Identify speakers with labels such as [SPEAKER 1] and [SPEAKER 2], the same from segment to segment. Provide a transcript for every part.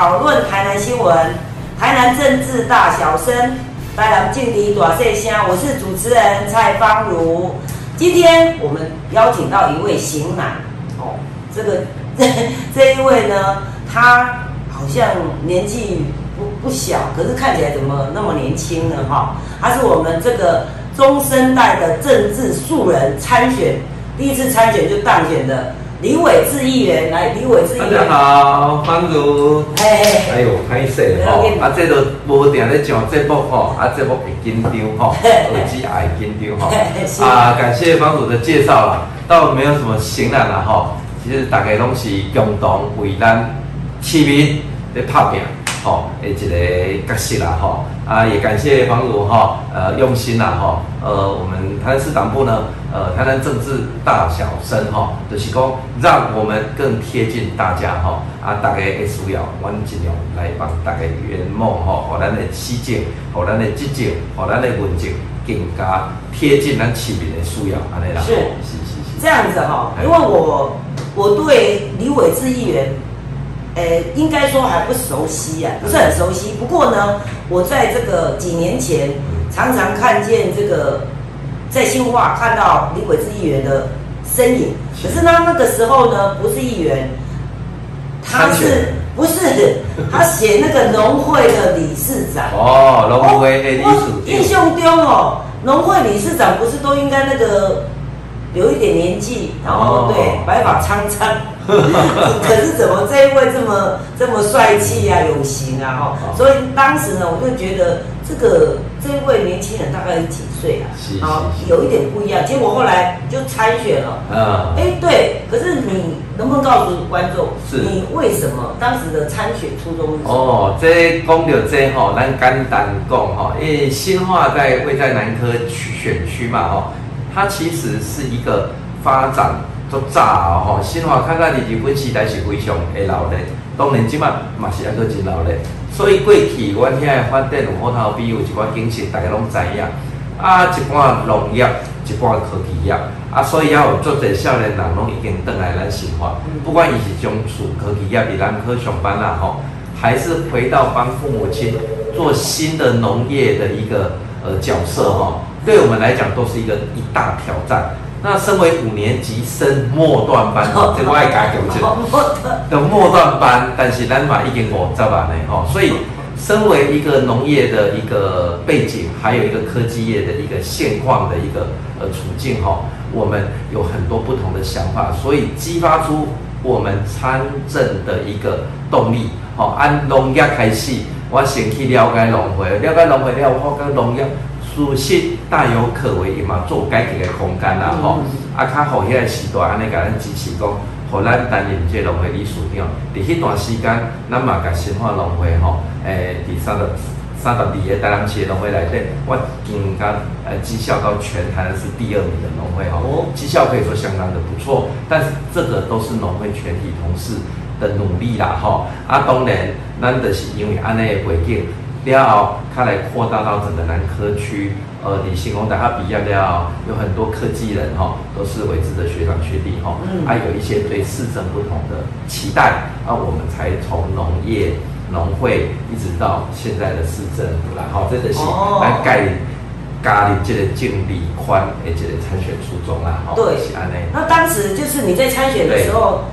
[SPEAKER 1] 讨论台南新闻，台南政治大小声，台南劲敌短碎声。我是主持人蔡芳如。今天我们邀请到一位型男哦，这个这 这一位呢，他好像年纪不不小，可是看起来怎么那么年轻呢？哈，他是我们这个中生代的政治素人参选，第一次参选就当选的。李伟志议员来，李伟志议员。
[SPEAKER 2] 大家好，方如。哎哎呦，歹势吼，啊，这都无定咧上节目吼，啊，节目会紧张吼，耳机也会紧张吼。啊，感谢方如的介绍啦，倒没有什么形难啦吼，其实大家拢是共同为咱市民在拍拼。吼，诶，一个角色啦，吼，啊，也感谢房主哈，呃，用心啦，哈，呃，我们台南市党部呢，呃，台南政治大小生哈，就是讲让我们更贴近大家哈，啊，大家的需要，我们尽量来帮大家圆梦哈，和咱的市政，和咱的执政，和咱的文政更加贴近咱市民的需要，安尼啦，
[SPEAKER 1] 是是是是这样子哈，因为我我对李伟志议员。呃，应该说还不熟悉啊，不是很熟悉。不过呢，我在这个几年前常常看见这个在新化看到李伟志议员的身影。可是他那个时候呢，不是议员，他是不是 他写那个农会的理事长？
[SPEAKER 2] 哦，农会的理事长。
[SPEAKER 1] 印象中哦，农会理事长不是都应该那个？有一点年纪，然后对白发苍苍，可是怎么这一位这么这么帅气啊，有型啊哈？所以当时呢，我就觉得这个这一位年轻人大概是几岁啊？好，有一点不一样。结果后来就参选了。嗯，哎，对。可是你能不能告诉观众，你为什么当时的参选初衷是什么？哦，
[SPEAKER 2] 这讲到这吼，咱简单讲哈，因为新化在位在南科区选区嘛哦。它其实是一个发展都早吼，新华看看日本时代是非常的闹热，当然即马嘛是一个真闹热。所以过去阮遐的发展有好头比有一寡景色，大家拢知影。啊，一寡农业，一寡科技业。啊，所以要有做者少年人拢已经倒来咱新华，不管伊是从事科技业伫咱科上班啦吼，还是回到帮父母亲做新的农业的一个呃角色吼。对我们来讲都是一个一大挑战。那身为五年级生末段班，这个爱改九的的末段班，但是咱嘛已经五十万嘞吼，所以身为一个农业的一个背景，还有一个科技业的一个现况的一个呃处境哈，我们有很多不同的想法，所以激发出我们参政的一个动力。好，按农业开始，我先去了解农会，了解农会了，我跟农业。属实大有可为，伊嘛做改革的空间啦吼。啊，较好迄个时代，安尼甲咱支持讲，互咱担任这农会理事长。伫迄段时间，咱嘛甲新化农会吼，诶，第三十三十二个台南市农会内底，我经甲呃绩效到全台南市第二名的农会吼，绩效可以说相当的不错。但是这个都是农会全体同事的努力啦吼。啊，当然，咱就是因为安尼的背景。了后，它来扩大到整个南科区，呃，李信工大他比较了，有很多科技人哈，都是伟志的学长学弟哈，还有一些对市政不同的期待，啊，我们才从农业农会一直到现在的市政府啦，好，这个是来盖咖喱这个敬礼宽而且参选初衷啦，
[SPEAKER 1] 好，对，那当时就是你在参选的时候。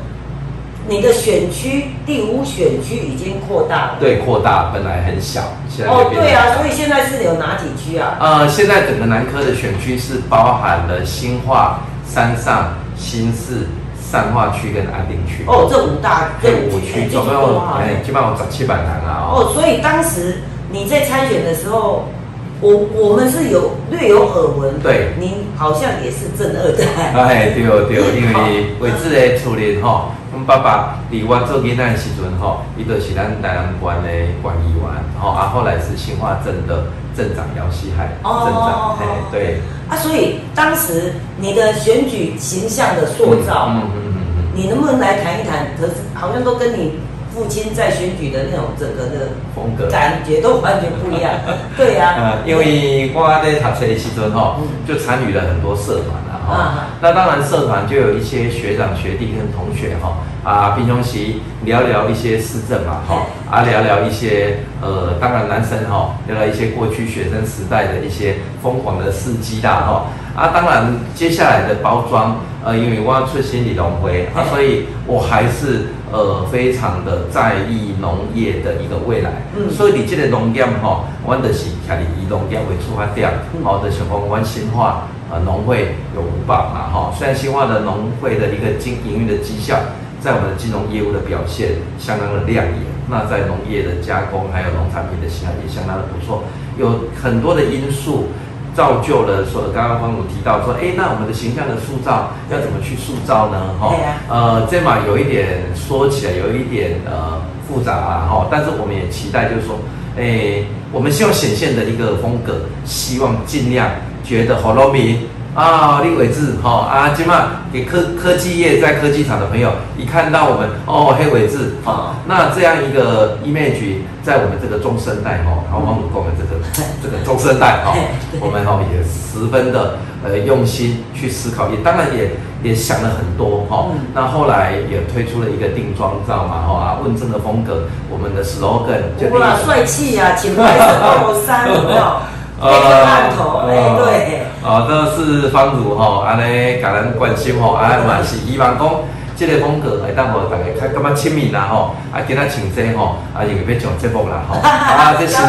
[SPEAKER 1] 你的选区第五选区已经扩大了，
[SPEAKER 2] 对，扩大，本来很小，
[SPEAKER 1] 现在哦，对啊，所以现在是有哪几区啊？
[SPEAKER 2] 呃，现在整个南科的选区是包含了新化、山上、新市、善化区跟安定区。
[SPEAKER 1] 哦，这五大
[SPEAKER 2] 这五区总共哎，基本上有七百人啊。
[SPEAKER 1] 哦，所以当时你在参选的时候，我我们是有略有耳闻，
[SPEAKER 2] 对，
[SPEAKER 1] 您好像也是正二代。
[SPEAKER 2] 哎，对哦对哦，因为位置的初恋哈。爸爸伫我做囡仔的时阵吼，伊就是咱台南县的管议员，吼啊，后来是新化镇的镇长姚希海镇长，哎，对。
[SPEAKER 1] 啊，所以当时你的选举形象的塑造，嗯嗯嗯嗯，你能不能来谈一谈？可是好像都跟你父亲在选举的那种整个的
[SPEAKER 2] 风格。
[SPEAKER 1] 感觉都完全不一样。对呀、
[SPEAKER 2] 呃，因为我在读册的时阵吼
[SPEAKER 1] 嗯，
[SPEAKER 2] 就参与了很多社团了哈。
[SPEAKER 1] 啊。
[SPEAKER 2] 那当然，社团就有一些学长学弟跟同学哈。啊，平常时聊聊一些市政嘛哈。啊，聊聊一些呃，当然男生哈聊聊一些过去学生时代的一些疯狂的事迹啦哈。啊，当然接下来的包装呃，因为我要出新理农会啊，所以我还是呃非常的在意农业的一个未来。
[SPEAKER 1] 嗯
[SPEAKER 2] 所以你这个农业吼，阮就是徛伫以农业为出发点，
[SPEAKER 1] 嗯
[SPEAKER 2] 吼、就想讲阮新化呃农会有五宝嘛，吼、虽然新化的农会的一个经营运的绩效，在我们的金融业务的表现相当的亮眼，那在农业的加工还有农产品的形象也相当的不错，有很多的因素。造就了说，刚刚方总提到说，哎，那我们的形象的塑造要怎么去塑造呢？哈、呃，这嘛有一点说起来有一点呃复杂啊，哈，但是我们也期待就是说，诶，我们希望显现的一个风格，希望尽量觉得好农民啊，立伟志哈啊，今嘛给科科技业在科技厂的朋友一看到我们哦黑伟志
[SPEAKER 1] 哦
[SPEAKER 2] 哈，那这样一个 image 在我们这个中生代哈，然后王主公的这个 这个中生代哈
[SPEAKER 1] 对，
[SPEAKER 2] 我们哈也十分的呃用心去思考，也当然也也想了很多哈。
[SPEAKER 1] 嗯。
[SPEAKER 2] 那后来也推出了一个定妆照嘛哈啊，问政的风格，我们的 slogan 就
[SPEAKER 1] 哇，帅气呀、请白色 polo 衫有没有？配个烂头，哎、对，
[SPEAKER 2] 哦，这是方如吼，安尼甲咱关心吼，啊嘛是希望讲，这个风格会当互大家较感觉亲民啦吼，啊今仔穿这吼，啊又要上节目啦吼，啊这新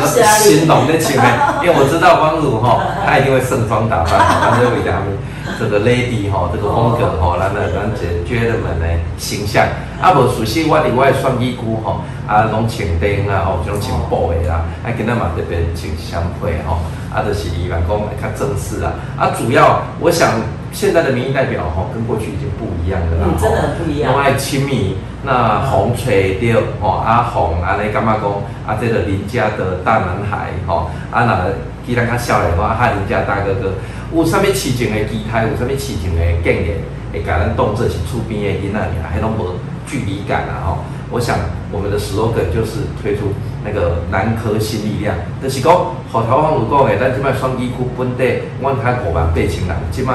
[SPEAKER 2] 新郎在穿的，因为我知道方如吼，他一定会盛装打扮，她就为他们这个 lady 吼，这个风格吼，咱的咱这 gentleman 的形象，啊无熟悉我伫我的选衣裤吼，啊拢穿灯啊吼，就拢穿布的啦，啊今仔嘛特别穿相配吼。啊，就是伊来讲较正式啊。啊，主要我想现在的民意代表吼，跟过去已经不一样了啦。
[SPEAKER 1] 嗯真的很不一样
[SPEAKER 2] 拢爱亲密，那红吹着吼，啊红安尼感觉讲，啊这个邻家的大男孩吼，啊那既然较少年话，哈邻家大哥哥，有啥物痴情的期待，有啥物痴情的建议，会甲咱当做是厝边的囡仔尔，迄拢无距离感啊吼。我想我们的 slogan 就是推出那个南科新力量，就是讲，好台湾有讲的，咱即摆双衣区本地，阮开五万八千人，即摆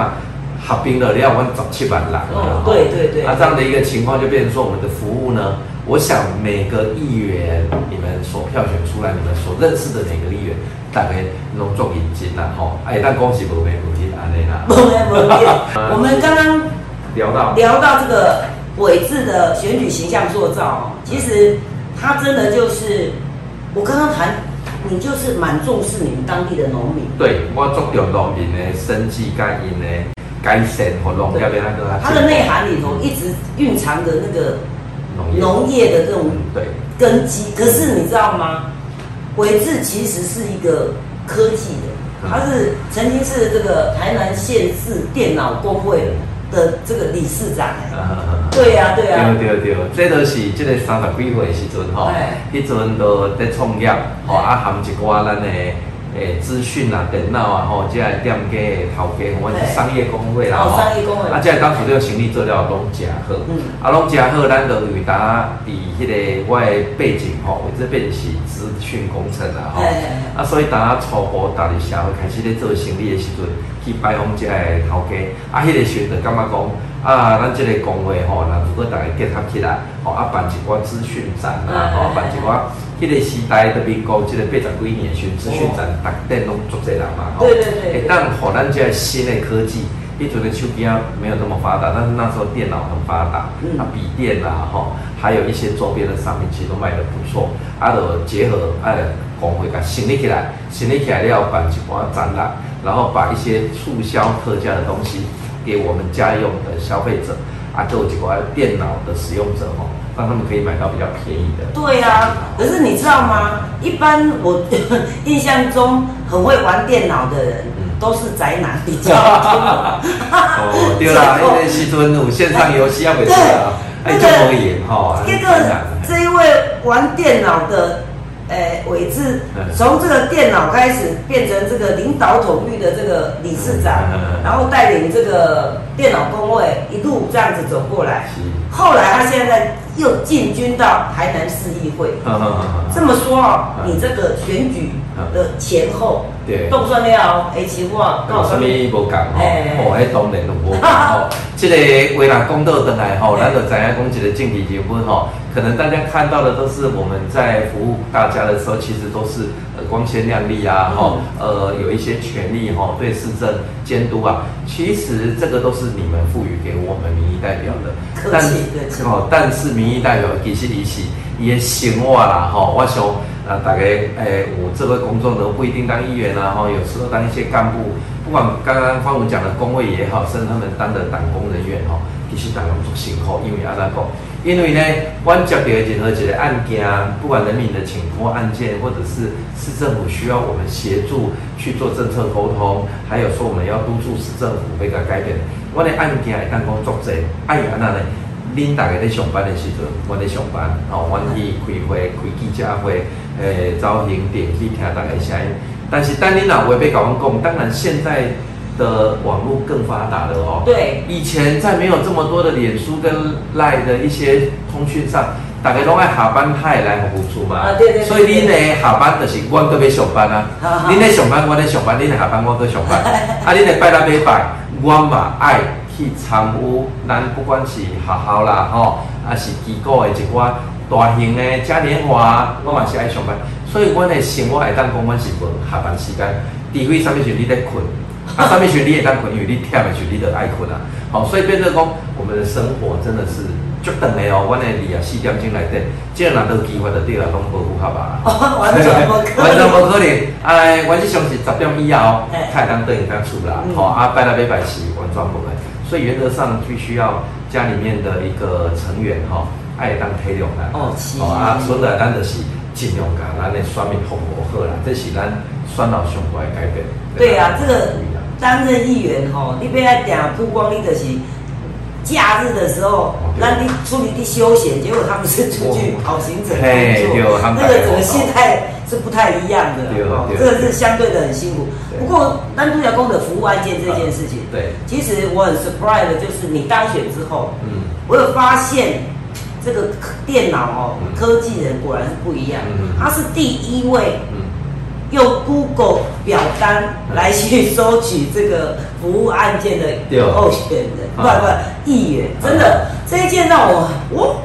[SPEAKER 2] 合并了了，阮十七万人。
[SPEAKER 1] 哦对对对
[SPEAKER 2] 那这样的一个情况，就变成说我们的服务呢，我想每个议员，你们所票选出来，你们所认识的每个议员，大概拢做引进啦，吼，哎，但恭喜无没无听安尼啦。
[SPEAKER 1] 我们刚刚
[SPEAKER 2] 聊到
[SPEAKER 1] 聊到这个伟志的选举形象塑造哦，其实他真的就是我刚刚谈，你就是蛮重视你们当地的农民，
[SPEAKER 2] 对我注重农民的生计概因的改善和农业的那个
[SPEAKER 1] 它的内涵里头一直蕴藏着那个
[SPEAKER 2] 农业。
[SPEAKER 1] 的这种
[SPEAKER 2] 嗯对。
[SPEAKER 1] 根基。可是你知道吗？伟志其实是一个科技的，
[SPEAKER 2] 嗯。
[SPEAKER 1] 他是曾经是这个台南县市电脑工会的这个理事长。
[SPEAKER 2] 啊
[SPEAKER 1] 对呀、对呀、
[SPEAKER 2] 对对对，这都是这个三十几岁的时阵吼
[SPEAKER 1] 哎，
[SPEAKER 2] 迄阵都在创业，吼啊含一寡咱的诶资讯啊、电脑啊，吼，即个店家的头家，我是商业工会啦，
[SPEAKER 1] 哦
[SPEAKER 2] 吼。
[SPEAKER 1] 商业工会。
[SPEAKER 2] 啊，即个当初这个成立做了拢诚好，
[SPEAKER 1] 嗯。
[SPEAKER 2] 啊，拢诚好，咱就因为大家伫迄个我的背景吼，我这背景是资讯工程啦，吼。啊，所以大家初步踏入社会开始咧做生意的时阵，去拜访即个头家，啊，迄、个时阵就感觉讲，啊，咱这个工会吼，那如果大家结合起来，吼，啊，办一寡资讯展啊，吼、办一寡，迄个时代的民国这个八十几年的时，资讯展逐店拢足侪人嘛，吼。
[SPEAKER 1] 对对对
[SPEAKER 2] 会当互咱这个新的科技。迄阵的手机啊没有那么发达，但是那时候电脑很发达，
[SPEAKER 1] 嗯。
[SPEAKER 2] 啊笔电啊，吼，还有一些周边的商品其实都卖得不错，啊，就结合啊工会甲成立起来，成立起来了办一寡展览，然后把一些促销特价的东西给我们家用的消费者，啊，就有一寡电脑的使用者哦，让他们可以买到比较便宜的。
[SPEAKER 1] 对呀、可是你知道吗？一般我 印象中很会玩电脑的人，
[SPEAKER 2] 嗯
[SPEAKER 1] 都是宅男比较多。
[SPEAKER 2] 哦，对啦，因为时阵有线上游戏要，袂错啊，哎，就无赢吼，
[SPEAKER 1] 这个这一位玩电脑的，诶、伟志
[SPEAKER 2] 嗯，
[SPEAKER 1] 从这个电脑开始变成这个领导统御的这个理事长然后带领这个电脑工位一路这样子走过来。后来他现在在又进军到台南市议会。这么说啊，
[SPEAKER 2] 嗯
[SPEAKER 1] 你这个选举的前后
[SPEAKER 2] 对。
[SPEAKER 1] 动算了，哎，情况
[SPEAKER 2] 有啥物无共吼？
[SPEAKER 1] 哎
[SPEAKER 2] 哦，迄当然就无共吼。即个为人公道等来吼，咱就知影讲一个政治人物吼，可能大家看到的都是我们在服务大家的时候，其实都是呃光鲜亮丽啊，吼，呃有一些权利吼，对市政监督啊，其实这个都是你们赋予给我们民意代表的。
[SPEAKER 1] 客
[SPEAKER 2] 但
[SPEAKER 1] 是
[SPEAKER 2] 哦，但是民意代表其实伊是伊的生活啦，吼，我想啊，大家诶我这个工作都不一定当议员啊，吼，有时候当一些干部，不管刚刚方文讲的工位也好，甚至他们当的党工人员吼，其实大家做辛苦，因为安怎讲？因为呢，阮接到任何一个案件，不管人民的请托案件，或者是市政府需要我们协助去做政策沟通，还有说我们要督促市政府要甲改变，我的案件会当讲作者，爱安那呢？恁大家在上班的时阵，我在上班，吼、阮去开会、开记者会，诶、找行电去听大家的声音。但是，等恁若话要甲阮讲，当然现在的网络更发达了哦。
[SPEAKER 1] 对，
[SPEAKER 2] 以前在没有这么多的脸书跟赖的一些通讯上，大家拢爱下班派来互助嘛。
[SPEAKER 1] 啊对对对
[SPEAKER 2] 所以你呢下班就是我搁要上班啊
[SPEAKER 1] 好好，
[SPEAKER 2] 恁咧上班，我咧上班，你呢下班，我搁上班。啊，你呢拜六礼拜，我嘛爱去参与咱不管是学校啦吼，啊是机构的一寡大型的嘉年华，我嘛是爱上班。所以我的生活会当讲，我是无下班时间，除非啥物时阵你咧困。啊，上面学你也当困，因为你忝的时候你就爱困啊。好，所以变成讲，我们的生活真的是足长的哦。阮的二啊四点钟来底，即个拿到机会就对啦，拢无符合吧？
[SPEAKER 1] 哦，完全无可
[SPEAKER 2] 完全
[SPEAKER 1] 能。
[SPEAKER 2] 无可能。哎，阮是上是十点以后
[SPEAKER 1] 嘿，
[SPEAKER 2] 才当等人家出啦。
[SPEAKER 1] 嗯
[SPEAKER 2] 好、啊，拜六礼拜是完全无的。所以原则上必须要家里面的一个成员哈，爱当体谅咱。
[SPEAKER 1] 哦是
[SPEAKER 2] 好啊，所以咱就是尽量甲咱的选民服务好啦，这是咱选老上大的改变。
[SPEAKER 1] 对啊，这个担任议员吼，你不要定曝光，你就是假日的时候，让你出去的休闲，结果他们是出去跑行程工作那个整个心态是不太一样的这个是相对的很辛苦。不过单独讲公的服务案件这件事情，
[SPEAKER 2] 对，
[SPEAKER 1] 其实我很 surprise 的就是你当选之后，
[SPEAKER 2] 嗯，
[SPEAKER 1] 我有发现这个电脑哦，
[SPEAKER 2] 嗯。
[SPEAKER 1] 科技人果然是不一样
[SPEAKER 2] 嗯，
[SPEAKER 1] 他是第一位。
[SPEAKER 2] 嗯，
[SPEAKER 1] 用 Google 表单来去收取这个服务案件的候选人，不
[SPEAKER 2] 啊
[SPEAKER 1] 不议员，真的这一件让我我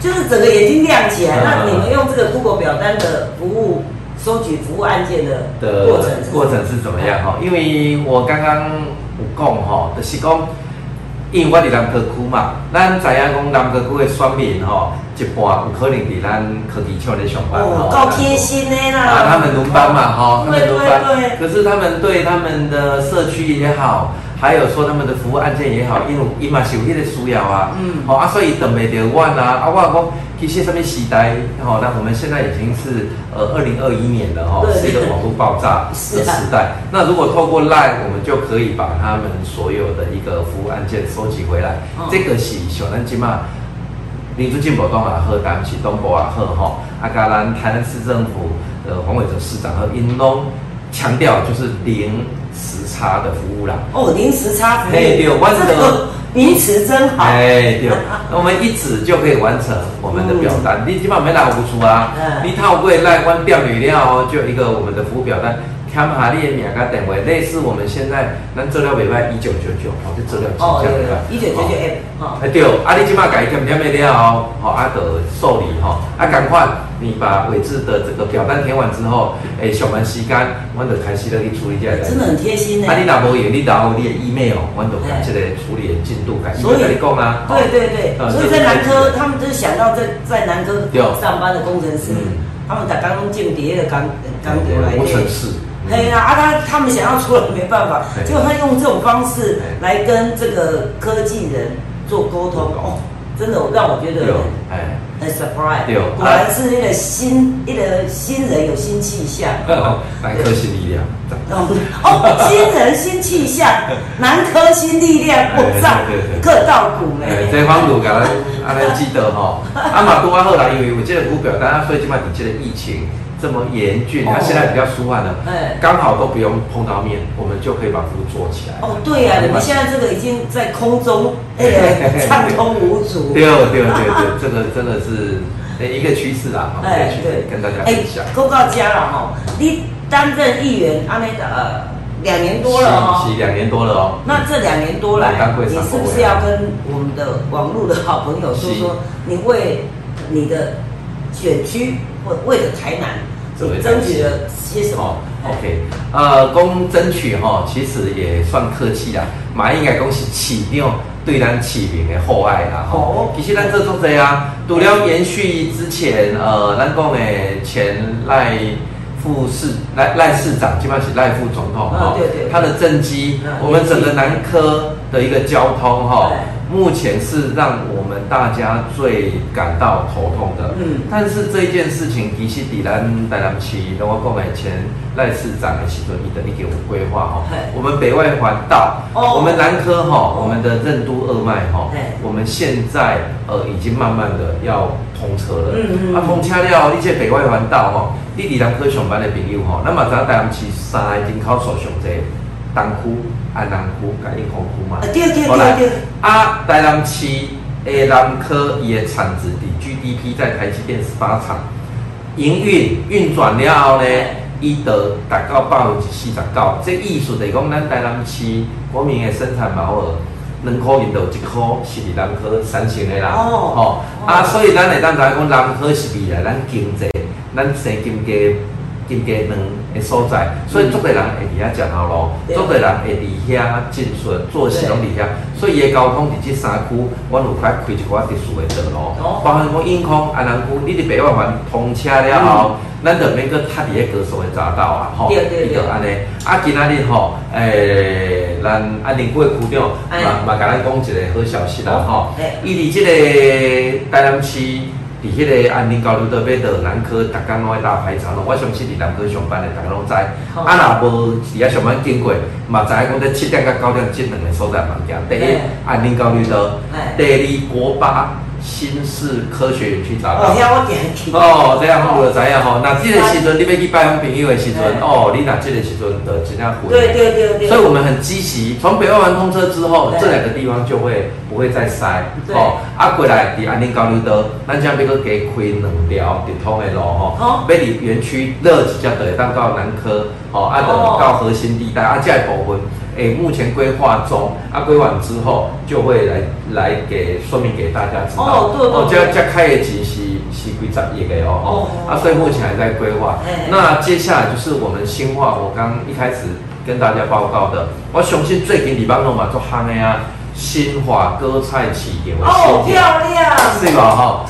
[SPEAKER 1] 就是整个眼睛亮起来。
[SPEAKER 2] 嗯
[SPEAKER 1] 那你们用这个 Google 表单的服务收取服务案件的
[SPEAKER 2] 的
[SPEAKER 1] 过程
[SPEAKER 2] 过程是怎么样哈？因为我刚刚有讲哈，就是讲，因为我伫南科区嘛，咱知影讲南科区的选民吼，一半有可能伫咱科技厂咧上班
[SPEAKER 1] 哦，够贴心的啦。
[SPEAKER 2] 啊，他们轮班嘛，哈，他
[SPEAKER 1] 对
[SPEAKER 2] 们轮班可是他们对他们的社区也好，还有说他们的服务案件也好，因为伊嘛是有迄个需要啊。
[SPEAKER 1] 嗯
[SPEAKER 2] 好、啊，所以等袂着阮啊，啊，我讲其实什么时代，好、那我们现在已经是呃二零二一年了哈、是一个网络爆炸的时代。那如果透过 Line，我们就可以把他们所有的一个服务案件收集回来。
[SPEAKER 1] 嗯
[SPEAKER 2] 这个是小咱今嘛。民主进步党也好，台北市东部也好，吼，啊，甲咱台南市政府的黄伟哲市长和因拢强调就是零时差的服务啦。
[SPEAKER 1] 哦，零时差服务，
[SPEAKER 2] 嘿对我
[SPEAKER 1] 这个名词真好。
[SPEAKER 2] 哎，对，那我们一指就可以完成我们的表单，你基本上没拿不出啊
[SPEAKER 1] 嗯，
[SPEAKER 2] 你套过赖关掉语料哦，就一个我们的服务表单。添下你的名甲电话，类似我们现在咱资料袂歹一九九九，哦，这资料
[SPEAKER 1] 哦，有
[SPEAKER 2] 真正
[SPEAKER 1] 有一九九九哈。
[SPEAKER 2] 哎对，啊你即马改填填的了后，吼啊就受理吼，啊赶快你把伟志的这个表单填完之后，诶上班时间，阮就开始咧去处理这个。
[SPEAKER 1] 真的很贴心呢。
[SPEAKER 2] 啊，你若无用，你留你的 email，阮就把这个处理的进度改。
[SPEAKER 1] 所以
[SPEAKER 2] 跟你讲啊，
[SPEAKER 1] 对对对，
[SPEAKER 2] 呃
[SPEAKER 1] 所以在南科，他们就是想到在在南科
[SPEAKER 2] 对
[SPEAKER 1] 上班的工程师
[SPEAKER 2] 嗯，
[SPEAKER 1] 他们打刚刚进碟的钢钢铁来
[SPEAKER 2] 无尘室。
[SPEAKER 1] 嘿呀，啊，他他们想要出来没办法，
[SPEAKER 2] 对。
[SPEAKER 1] 结果他用这种方式
[SPEAKER 2] 对
[SPEAKER 1] 来跟这个科技人做沟通，哦，真的让我觉得
[SPEAKER 2] 哎，
[SPEAKER 1] 很 surprise，
[SPEAKER 2] 对
[SPEAKER 1] 果然是那个新一个新人有新气象。
[SPEAKER 2] 南科新力量。
[SPEAKER 1] 哦，哦新人新气象，南科新力量，我操
[SPEAKER 2] 对对对，
[SPEAKER 1] 各道股
[SPEAKER 2] 哎，
[SPEAKER 1] 没。
[SPEAKER 2] 这方路甲咱啊安尼记得吼，啊嘛拄啊好啦，因为有这个股票，大家所以今摆你这个疫情这么严峻，它现在比较舒缓了，
[SPEAKER 1] 哎，
[SPEAKER 2] 刚好都不用碰到面，我们就可以把服务做起来。
[SPEAKER 1] 哦，对呀、你们现在这个已经在空中，哎、畅通无阻。
[SPEAKER 2] 对哦对哦对哦对哦，这个真的是呃一个趋势啦，哈，一个趋势跟大家分享。
[SPEAKER 1] 公告家了哈，你担任议员，阿内的呃两年多了哦。
[SPEAKER 2] 两年多了哦。
[SPEAKER 1] 那这两年多来你是不是要跟我们的网络的好朋友说说，你为你的选区或为了台南，你争取了些什么
[SPEAKER 2] 哦？，OK，呃，公争取哈、其实也算客气啦。马应该讲是市长对咱市民的厚爱啦。吼、
[SPEAKER 1] 哦
[SPEAKER 2] 其实咱这做这啊，除了延续之前呃，咱讲的前赖副市赖赖市长，基本上是赖副总统
[SPEAKER 1] 啊对对
[SPEAKER 2] 他的政绩，
[SPEAKER 1] 嗯
[SPEAKER 2] 我们整个南科的一个交通哈、
[SPEAKER 1] 对
[SPEAKER 2] 目前是让我们大家最感到头痛的。
[SPEAKER 1] 嗯。
[SPEAKER 2] 但是这一件事情，其实底兰台南市，跟我购买前赖市长的时阵，伊的一点规划哈
[SPEAKER 1] 嘿，
[SPEAKER 2] 我们北外环道，
[SPEAKER 1] 哦。
[SPEAKER 2] 我们南科哈，我们的任都二脉哈
[SPEAKER 1] 嘿，
[SPEAKER 2] 我们现在呃已经慢慢的要通车了。
[SPEAKER 1] 嗯嗯
[SPEAKER 2] 啊，通车了，你这北外环道哈，你伫南科上班的朋友哈，那么咱台南市三个人口数上济，东区、安南区、甲永康区嘛
[SPEAKER 1] 啊，。对对对对，
[SPEAKER 2] 啊，台南市的南科伊的产值比 GDP 在台积电十八厂营运运转了后呢，伊得达到百分之四十九。这意思就是讲，咱台南市国民的生产毛额，两块银就有一块是伫南科产生的啦。
[SPEAKER 1] 哦
[SPEAKER 2] 哦，啊，所以咱会当知影讲，南科是未来咱经济、咱生经济。经济能的所在，所以足多人会伫遐食头路，
[SPEAKER 1] 对
[SPEAKER 2] 足多人会伫遐进出做事拢伫遐，所以伊的交通伫即三区，阮有开开一寡特殊的道路，
[SPEAKER 1] 哦。
[SPEAKER 2] 包含讲永康、安南区，你伫北外环通车了后，咱就免搁塞伫迄高速的匝道啊，吼，伊就安尼。啊，今仔日吼，诶，咱安宁区的区长
[SPEAKER 1] 哎。
[SPEAKER 2] 嘛嘛，甲咱讲一个好消息啦，吼。伊伫即个台南市。伫迄个安宁交流道要到南科，逐工拢爱搭排长咯。我相信伫南科上班的，逐个拢知。
[SPEAKER 1] 好
[SPEAKER 2] 啊，若无伫遐上班经过，嘛知影讲在七点到九点即两个所在物件。第一，安宁交流道；第二，国八新市科学园区匝
[SPEAKER 1] 哦，
[SPEAKER 2] 道。
[SPEAKER 1] 遐我点去。
[SPEAKER 2] 哦，这样我就知影吼。那这个时阵你要去拜访朋友的时阵，哦，你那这个时阵就真正混。
[SPEAKER 1] 对对对对。
[SPEAKER 2] 所以我们很积极，从北外环通车之后，这两个地方就会不会再塞。
[SPEAKER 1] 对
[SPEAKER 2] 哦，啊，过来伫安宁交流道，咱将要搁加开两条直通的路吼，
[SPEAKER 1] 哦
[SPEAKER 2] 要离园区热一只就会当到南科，哦，啊，到核心地带，啊，这个部分，诶，目前规划中，啊，规划之后就会来来给说明给大家知道。
[SPEAKER 1] 哦对对
[SPEAKER 2] 哦，
[SPEAKER 1] 对
[SPEAKER 2] 这这开的钱是是几十亿的哦，哦
[SPEAKER 1] 哦，
[SPEAKER 2] 啊，所以目前还在规划
[SPEAKER 1] 哎。
[SPEAKER 2] 那接下来就是我们新化，我刚一开始跟大家报告的，我相信最近礼拜六嘛做夯的啊，新化歌菜市场的
[SPEAKER 1] 哦，漂亮。
[SPEAKER 2] 是吧？哈。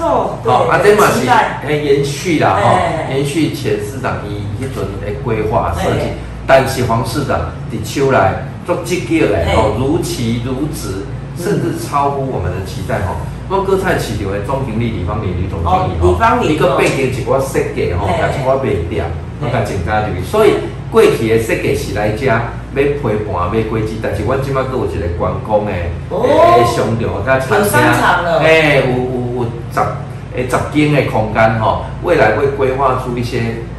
[SPEAKER 2] 好，啊，这嘛是诶延续啦，吼
[SPEAKER 1] 哎，
[SPEAKER 2] 延续前市长伊迄阵的规划设计
[SPEAKER 1] 哎，
[SPEAKER 2] 但是黄市长伫秋来做积极的
[SPEAKER 1] 哎
[SPEAKER 2] 吼，如期如职，甚至超乎我们的期待吼。我歌菜市场的总经理李方林李总经理
[SPEAKER 1] 吼李方林
[SPEAKER 2] 伊个背景一寡设计吼，
[SPEAKER 1] 哎
[SPEAKER 2] 甲一寡卖点，我
[SPEAKER 1] 哎
[SPEAKER 2] 甲增加入去，所以过去的设计是来遮要陪伴、要规矩，但是我即摆佫有一个观光的
[SPEAKER 1] 哦。
[SPEAKER 2] 诶商场甲餐
[SPEAKER 1] 有商场了。
[SPEAKER 2] 诶，有有有十诶十间的空间吼，未来会规划出一些
[SPEAKER 1] 卖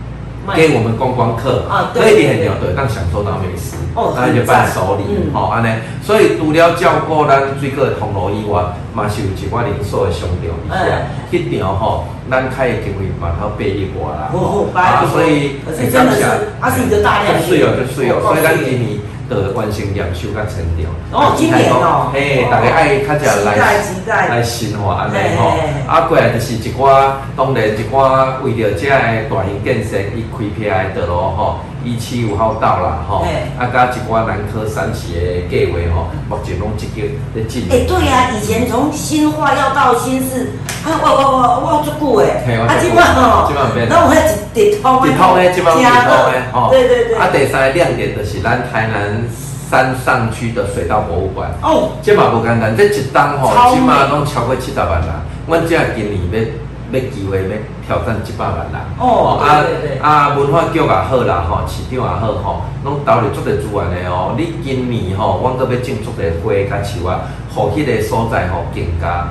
[SPEAKER 2] 给我们观光客。
[SPEAKER 1] 啊对。
[SPEAKER 2] 可以很了对，让享受到美食，
[SPEAKER 1] 哦
[SPEAKER 2] 那就伴手礼
[SPEAKER 1] 嗯，
[SPEAKER 2] 吼安尼，所以除了照顾咱水果的通路以外，嘛是有一寡零售的商场伫遐
[SPEAKER 1] 哎，
[SPEAKER 2] 迄场吼，咱开的经费嘛好八亿外啦，啊，所以
[SPEAKER 1] 而且真的是它是一个大量
[SPEAKER 2] 就水哦，就所以咱
[SPEAKER 1] 是
[SPEAKER 2] 今年的完成验收甲成长。
[SPEAKER 1] 哦今年哦。
[SPEAKER 2] 嘿，大家爱较食来来新化安尼吼。啊过来就是一寡当然一寡为着这个大型建设，伊开辟的道路吼，一七五号到啦吼，啊加一寡南科三期的计划吼，目前拢积极在进
[SPEAKER 1] 哎、对啊、以前从新化要到新市，啊，我我我我足久诶，啊，
[SPEAKER 2] 足久。
[SPEAKER 1] 今晚吼，
[SPEAKER 2] 现在有变。
[SPEAKER 1] 那我迄一直通
[SPEAKER 2] 直通的，即摆直通的吼。
[SPEAKER 1] 对对对，
[SPEAKER 2] 啊，第三个亮点就是咱台南山上区的水稻博物馆。
[SPEAKER 1] 哦，
[SPEAKER 2] 这嘛无简单，这一档吼即嘛拢超过七十万啦。阮这今年要要机会要挑战一百万人。
[SPEAKER 1] 哦
[SPEAKER 2] 啊啊，文化局也好啦，吼，市长也好吼，拢投入足的资源的哦。你今年吼，阮搁要种足个花甲树啊，互迄个所在吼更加。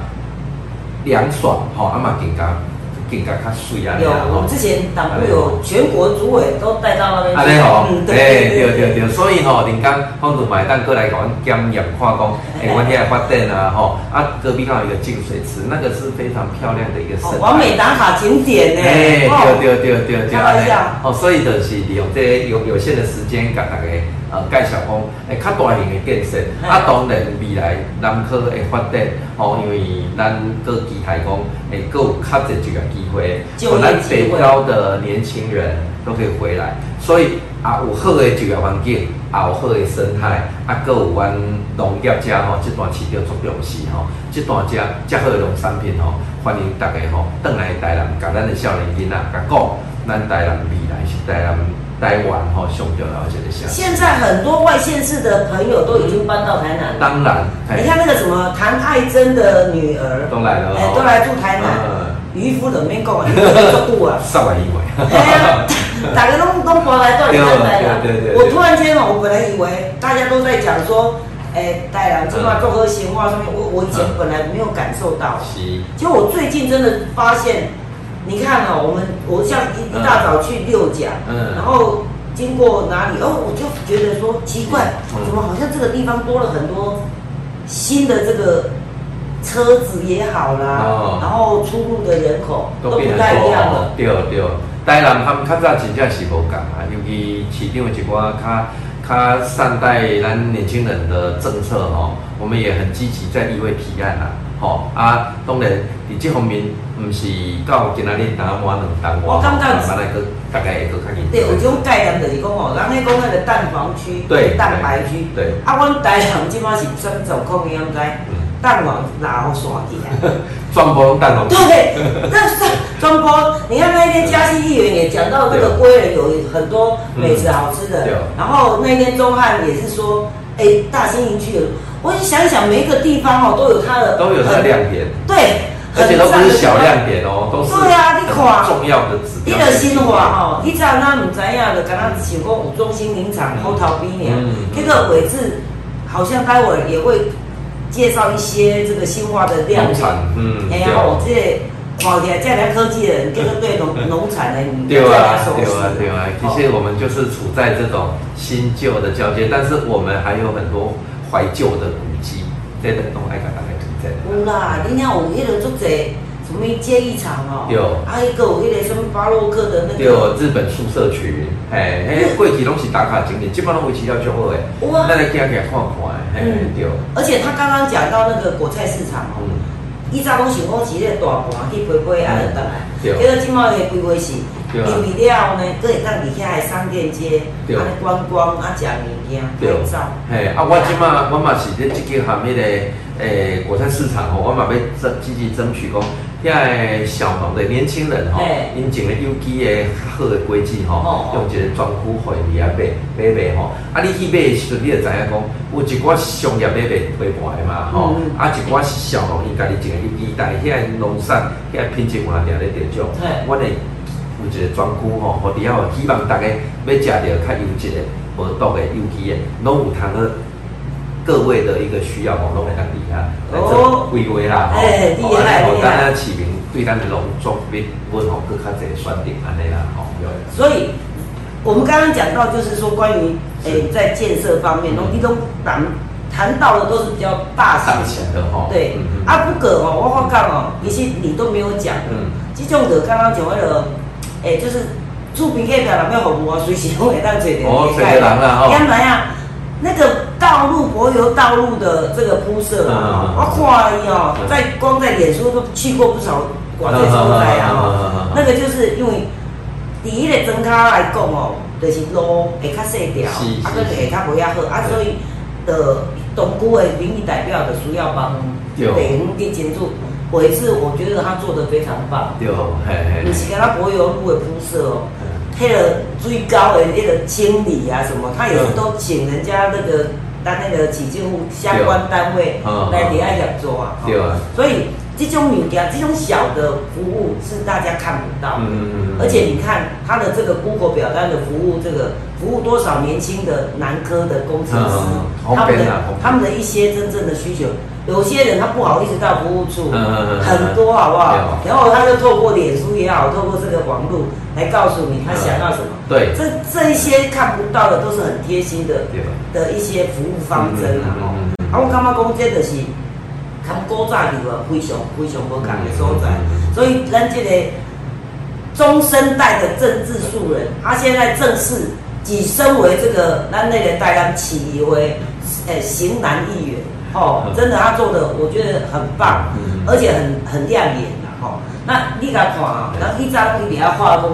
[SPEAKER 2] 凉爽吼，啊嘛更加更加较水啊，
[SPEAKER 1] 有，我们之前党部有全国主委都带到那边去。
[SPEAKER 2] 安尼吼，哎，对对。对，所以吼，人家方主买单过来讲检验看讲，哎，我遐发展啊，吼，啊，隔壁刚好有一个净水池，那个是非常漂亮的一个生
[SPEAKER 1] 完美打卡景点呢。
[SPEAKER 2] 哎，对对对对对，安尼，哦，所以就是利用这有有限的时间，甲大家呃介绍讲，诶，较大型的建设，啊，当然未来南科的发展，哦，因为咱个期待讲，会够较侪就业机会，
[SPEAKER 1] 就
[SPEAKER 2] 咱北漂的年轻人都可以回来，所以啊有好的就业环境，也有好的生态，啊，搁有阮农业者吼，这段市场足重视吼，这段遮遮好的农产品吼，欢迎大家吼，转来台南，甲咱的少年囡仔甲讲，咱台南未来是台南。台湾哈，上重要这个项
[SPEAKER 1] 现在很多外县市的朋友都已经搬到台南了。
[SPEAKER 2] 当然，
[SPEAKER 1] 你看那个什么谭爱珍的女儿
[SPEAKER 2] 都来了，
[SPEAKER 1] 哎，都来住台南。渔夫的没讲啊，渔夫的住啊，
[SPEAKER 2] 上万一位。
[SPEAKER 1] 哎呀，大家都都过来到台南来了。对对对。我突然间哦，我本来以为大家都在讲说，哎，台南这块综合闲话上面，我我以前本来没有感受到。是。结果我最近真的发现。你看哦，我们我像一一大早去六甲，嗯，然后经过哪里哦，我就觉得说奇怪，怎么好像这个地方多了很多新的这个车子也好啦，然后出入的人口都不太一样了。
[SPEAKER 2] 对对，台南他们较早真正是无共啊，尤其市场有一寡较较善待咱年轻人的政策哦，我们也很积极在议会提案啦。吼啊，当然，伫这方面，毋是到今仔日打满两单，
[SPEAKER 1] 我感觉
[SPEAKER 2] 慢慢个大概会个较严。
[SPEAKER 1] 对，有种概念就是讲吼，人咧讲那个蛋黄区、蛋白区。
[SPEAKER 2] 对。
[SPEAKER 1] 啊，阮台南即满是什状况？你应该蛋黄哪好刷起来？
[SPEAKER 2] 转播蛋黄。
[SPEAKER 1] 对，那是转播。你看那一天嘉兴议员也讲到，这个龟仁有很多美食好吃的。然后那天钟汉也是说，哎，大兴营区有。我就想想，每一个地方哦，都有它的
[SPEAKER 2] 都有它的亮点，
[SPEAKER 1] 对，
[SPEAKER 2] 而且都不是小亮点哦，都是
[SPEAKER 1] 对啊，你看
[SPEAKER 2] 重要的指标。
[SPEAKER 1] 你的新华哦，你知道那唔知影的，刚刚想讲有中心林场后头边呢，这个位置好像待会也会介绍一些这个新化的亮点，嗯，哎呀，我这。看起来这样科技的人，就是对农农产的，对啊，对啊，
[SPEAKER 2] 对啊。其实我们就是处在这种新旧的交接，但是我们还有很多怀旧的古迹，在等东爱甲大家推荐。
[SPEAKER 1] 有啦，你看有迄个足侪什么街艺场哦，有，还有一个有迄个什么巴洛克的那个，
[SPEAKER 2] 有日本宿舍群，嘿，嘿，过去拢是打卡景点，基本上维持了就好诶。哇，那来行行看看，嘿，对。
[SPEAKER 1] 而且他刚刚讲到那个果菜市场哦。以早拢想讲是咧大盘去飞飞啊，就倒来。结果即摆个规划是入去了呢，搁会当伫遐个商店街，安尼观光啊，食物件拍照。
[SPEAKER 2] 嘿，啊，我即摆我嘛是咧积极含迄个诶果菜市场吼，我嘛要争积极争取讲。遐个小农的年轻人吼，因种的有机的较好的果子吼，用一个专区会伊啊买买卖吼。啊，你去买的时阵，你就知影讲，有一寡商业买卖陪伴的嘛吼，啊一寡是小农因家己种的有机，但是遐农产遐品质有哪定咧着种。阮诶有一个专区吼，互伫遐希望大家要食着较优质的、无毒的有机的，拢有通个。各位的一个需要，我拢会当底下来做规划啦。哎，厉害厉害！当然，市民对咱的农作物问吼，更较侪选定安尼啦，吼。
[SPEAKER 1] 所以，我们刚刚讲到，就是说关于诶，在建设方面，农地中谈谈到的都是比较大型
[SPEAKER 2] 的哈。
[SPEAKER 1] 对，啊不过哦，我发讲哦，一些你都没有讲。嗯。这种的刚刚讲那个，诶，就是住平客表那边服务啊，随时都会当找到。
[SPEAKER 2] 哦，找到人啦，吼。
[SPEAKER 1] 怎样？那个道路柏油道路的这个铺设啊，我看伊哦，在光在脸书都去过不少广在所在啊，那个就是因为第一个增卡来讲哦，就是路会较细条，啊，个会较无遐好，啊，所以的东区的民意代表的需要帮北方的建筑维持，我觉得他做的非常棒，
[SPEAKER 2] 对，嘿
[SPEAKER 1] 嘿，不是跟他柏油路的铺设哦。那个最高的那个清理啊什么，他也是都请人家那个当那个起建户相关单位来底下协作啊。对啊。所以这种物件，这种小的服务是大家看不到。嗯嗯嗯。而且你看他的这个 Google 表单的服务，这个服务多少年轻的男科的工程师，他们的他们的一些真正的需求，有些人他不好意思到服务处，
[SPEAKER 2] 嗯嗯嗯嗯
[SPEAKER 1] 很多好不好？然后他就透过脸书也好，透过这个网络来告诉你他想要什么。
[SPEAKER 2] 对。
[SPEAKER 1] 这这一些看不到的都是很贴心的？的一些服务方针啊哦我感觉讲这就是，跟古早就啊非常非常无共的所在。所以咱这个中生代的政治素人，他现在正式跻身为这个咱那个台湾企为呃型男议员，哦，
[SPEAKER 2] 嗯
[SPEAKER 1] 真的他做的我觉得很棒而且很很亮眼的吼。那你甲看啊，
[SPEAKER 2] 对
[SPEAKER 1] 咱一张伊底下画讲，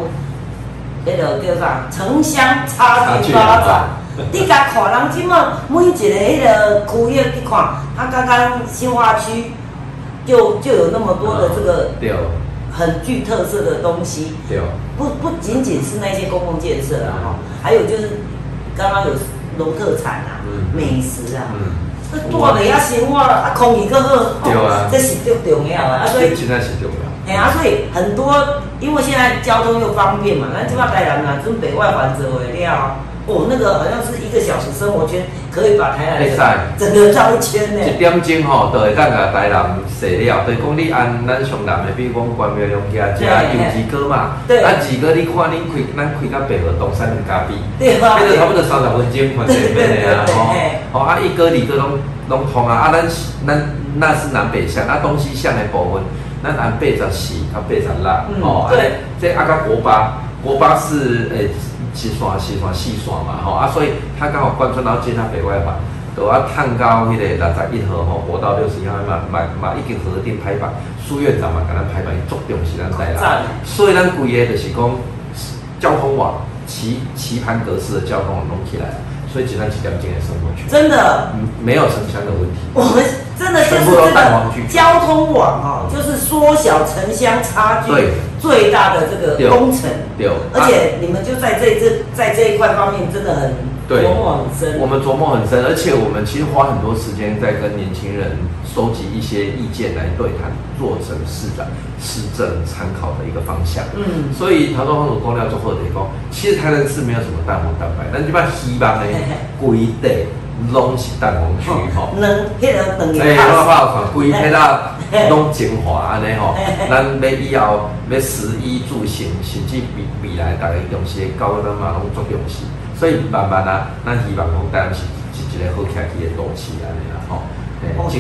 [SPEAKER 1] 那个叫啥城乡差距发展。你甲看人即满每一个迄个区域去看，他刚刚新化区就就有那么多的这个很具特色的东西，
[SPEAKER 2] 对，
[SPEAKER 1] 不不仅仅是那些公共建设啊，哈，还有就是刚刚有农特产啊、
[SPEAKER 2] 嗯。
[SPEAKER 1] 美食啊，
[SPEAKER 2] 嗯，
[SPEAKER 1] 这多的要生活啊，空气更好，
[SPEAKER 2] 对啊
[SPEAKER 1] 这是最重要的啊，所以
[SPEAKER 2] 这。真正是重要。
[SPEAKER 1] 哎啊，所以很多，因为现在交通又方便嘛，咱即马台南啊，准北外环做会了，哦，那个好像是一个小时生活圈，可以把台南整个绕一圈呢。
[SPEAKER 2] 一点钟吼，就会当甲台南踅了。就是讲你按咱上南的，比如讲关庙龙遐食油脂糕嘛，
[SPEAKER 1] 对
[SPEAKER 2] 啊二哥你看恁开，咱开到北河东山两家比，
[SPEAKER 1] 对吧？
[SPEAKER 2] 迄个差不多三十分钟看这边的啊
[SPEAKER 1] 对对对对
[SPEAKER 2] 吼。
[SPEAKER 1] 嘿，
[SPEAKER 2] 吼啊一哥二哥拢拢通啊，啊咱是咱那是南北向，啊东西向的部分，咱按八十四到八十六，
[SPEAKER 1] 嗯
[SPEAKER 2] 哦，啊
[SPEAKER 1] 对
[SPEAKER 2] 这啊个国八，国八是诶七线四线四线嘛，吼啊，所以它刚好贯穿到接它北外环。都要探高迄个六十一号吼，活到六十一号嘛嘛嘛已经核定排版，苏院长嘛，给咱排版足重是咱台
[SPEAKER 1] 赞
[SPEAKER 2] 南，所以咱规个就是讲交通网棋棋盘格式的交通网弄起来，所以集团几条街的生活圈，
[SPEAKER 1] 真的，
[SPEAKER 2] 嗯，没有城乡的问题。
[SPEAKER 1] 我们真的就是这个交通网哦，就是缩小城乡差距最大的这个工程。
[SPEAKER 2] 对，
[SPEAKER 1] 而且你们就在这这在这一块方面真的很
[SPEAKER 2] 对
[SPEAKER 1] 琢磨很深。
[SPEAKER 2] 我们琢磨很深，而且我们其实花很多时间在跟年轻人收集一些意见来对谈，做成市长市政参考的一个方向。
[SPEAKER 1] 嗯，
[SPEAKER 2] 所以台中黄土公料做后地讲，其实台南市没有什么蛋黄蛋白，但基本上希望呢，规地拢是蛋黄区吼。
[SPEAKER 1] 能迄个能
[SPEAKER 2] 哎，
[SPEAKER 1] 力
[SPEAKER 2] 我怕看规迄啦，拢精华安尼吼，咱要以后要食衣住行，甚至未未来大家重视的教育，咱嘛拢足重视。所以慢慢啊，咱希望讲台南是是一个好徛起的都市安尼啦吼。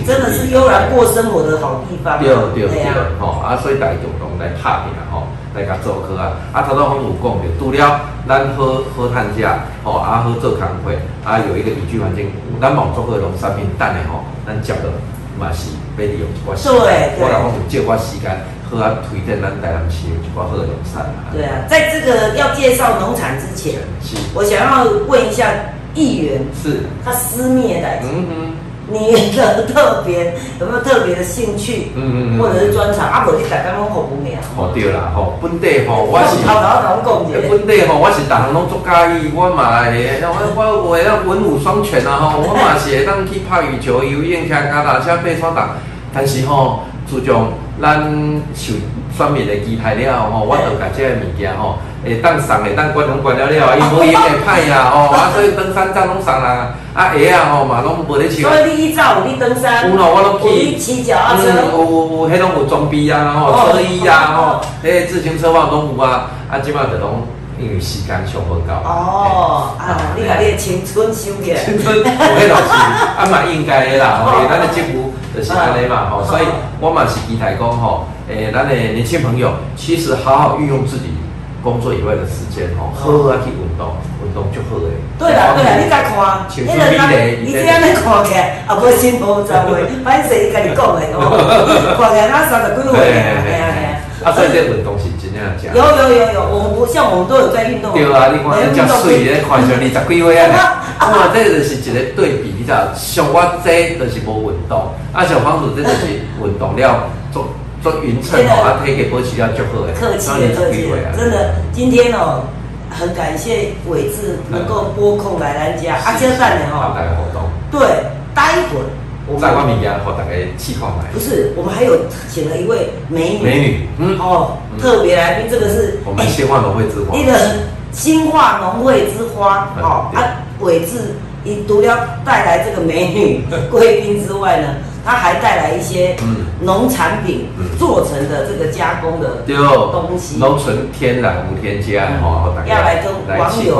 [SPEAKER 1] 真的是悠然过生活的好地方啊。
[SPEAKER 2] 对对对
[SPEAKER 1] 啊，
[SPEAKER 2] 吼啊，所以大家共同来拍拼吼，来甲做科啊。啊，头头方有讲着，除了咱好好趁食，吼啊好做工会，啊有一个宜居环境，咱网做好农产品等的吼，咱接的嘛是要利用一寡时间，
[SPEAKER 1] 对对
[SPEAKER 2] 我来讲有借寡时间，好啊推荐咱台南市有一寡好的农产啊。
[SPEAKER 1] 对啊，在这个要介绍农产之前，
[SPEAKER 2] 是
[SPEAKER 1] 我想要问一下议员，
[SPEAKER 2] 是，
[SPEAKER 1] 他私密的代志，
[SPEAKER 2] 嗯哼，
[SPEAKER 1] 你的特别有没有特别的兴趣，
[SPEAKER 2] 嗯嗯嗯
[SPEAKER 1] 或者是专长？啊，无你大家拢好不名。
[SPEAKER 2] 吼对啦吼，本地吼我是。
[SPEAKER 1] 头头甲我讲一下。
[SPEAKER 2] 本地吼，我是逐项拢足介意，我嘛会，我我我要文武双全啊吼，我嘛是会当去拍羽球、游泳、骑脚踏车、爬山打，但是吼，自从咱受选民的期待了吼，我就甲这个物件吼，会当送的当管拢管了了，伊无闲会歹呀 吼，啊所以登山杖拢送人，啊鞋啊吼嘛拢无咧穿。
[SPEAKER 1] 所以你以前有你登山，
[SPEAKER 2] 有咯我拢去
[SPEAKER 1] 有你骑脚踏
[SPEAKER 2] 嗯，
[SPEAKER 1] 车，
[SPEAKER 2] 有有有，迄拢有装备啊，吼，
[SPEAKER 1] 哦
[SPEAKER 2] 车衣啊，
[SPEAKER 1] 哦
[SPEAKER 2] 吼，迄自行车嘛拢有啊，啊，即摆就拢因为时间上无够。
[SPEAKER 1] 哦，啊，你把你的青春收起来。
[SPEAKER 2] 青春有迄落是啊嘛应该的啦，吼，咱的职务就是安尼嘛，吼，所以我嘛是期待讲吼，诶，咱的年轻朋友其实好好运用自己工作以外的时间吼，好好啊去运动，运动就好诶。
[SPEAKER 1] 对啦对啦，你甲看，
[SPEAKER 2] 青春美丽
[SPEAKER 1] 你这样子看起来，也无新无十岁，反正伊家己讲的哦，看起来咱三十几岁啊，嘿啊嘿啊。
[SPEAKER 2] 啊，所以这运动是
[SPEAKER 1] 有有有有，我我像我们都有在运动。
[SPEAKER 2] 对啊，你看你遮水咧，看上二十几岁啊，哇，这个就是一个对比，你知道，像我这就是无运动，啊，像黄主这就是运动了，做做匀称哦，啊，体格保持了足好诶，
[SPEAKER 1] 客气的客气的，真的，今天哦，很感谢伟志能够拨空来咱家，啊，今蛋呢哈，
[SPEAKER 2] 大家活动，
[SPEAKER 1] 对，待会儿我
[SPEAKER 2] 在我
[SPEAKER 1] 们
[SPEAKER 2] 物件互大家气泡来
[SPEAKER 1] 不。是，我们还有请了一位美女，
[SPEAKER 2] 美女，嗯，
[SPEAKER 1] 哦，
[SPEAKER 2] 嗯。
[SPEAKER 1] 特别来宾，这个是
[SPEAKER 2] 我们新化农会之花，
[SPEAKER 1] 那个新化农会之花，哦，啊，伟志，你除了带来这个美女 贵宾之外呢，它还带来一些
[SPEAKER 2] 嗯。
[SPEAKER 1] 农产品
[SPEAKER 2] 嗯。
[SPEAKER 1] 做成的这个加工的
[SPEAKER 2] 对，
[SPEAKER 1] 东西，
[SPEAKER 2] 农纯天然无添加吼，大家
[SPEAKER 1] 要来跟网
[SPEAKER 2] 试
[SPEAKER 1] 友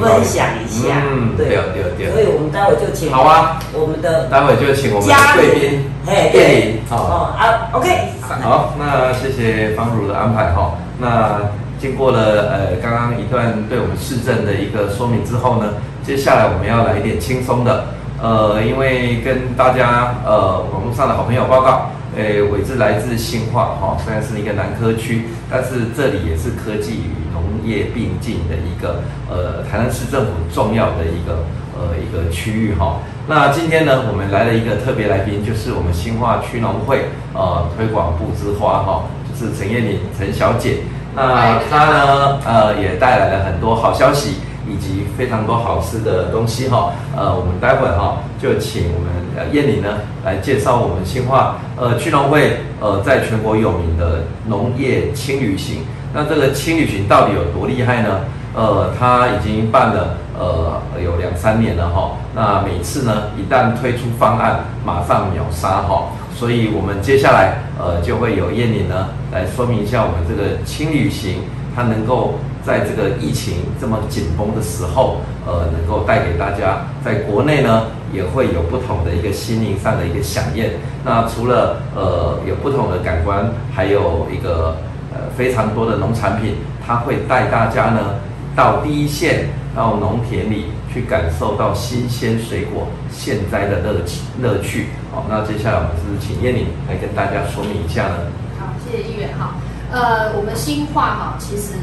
[SPEAKER 1] 分享一下，
[SPEAKER 2] 嗯，对。对对。
[SPEAKER 1] 所以我们待会就请
[SPEAKER 2] 好啊，
[SPEAKER 1] 我们的
[SPEAKER 2] 待会就请我们的
[SPEAKER 1] 嘉
[SPEAKER 2] 贵宾
[SPEAKER 1] 嘿
[SPEAKER 2] 叶玲好。
[SPEAKER 1] 哦。啊，OK，
[SPEAKER 2] 好，那谢谢方如的安排哈。那经过了呃刚刚一段对我们市政的一个说明之后呢，接下来我们要来一点轻松的，呃，因为跟大家呃网络上的好朋友报告，诶，伟志来自新化哈，虽然是一个南科区，但是这里也是科技与农业并进的一个呃台南市政府重要的一个呃一个区域哈。那今天呢，我们来了一个特别来宾，就是我们新化区农会呃推广部之花哈，就是陈燕玲陈小姐。那她呢，呃，也带来了很多好消息，以及非常多好吃的东西哈。呃，我们待会儿哈就请我们呃燕玲呢来介绍我们新化呃区农会呃在全国有名的农业轻旅行。那这个轻旅行到底有多厉害呢？呃，他已经办了呃有两三年了哈。那每次呢，一旦推出方案，马上秒杀哈。所以我们接下来呃就会有燕玲呢来说明一下我们这个轻旅行，它能够在这个疫情这么紧绷的时候，呃，能够带给大家在国内呢也会有不同的一个心灵上的一个响应。那除了呃有不同的感官，还有一个呃非常多的农产品，它会带大家呢到第一线，到农田里去感受到新鲜水果现摘的乐趣乐趣。好，那接下来我们是请燕玲来跟大家说明一下呢？
[SPEAKER 3] 好，谢谢议员哈。呃，我们新化哈，其实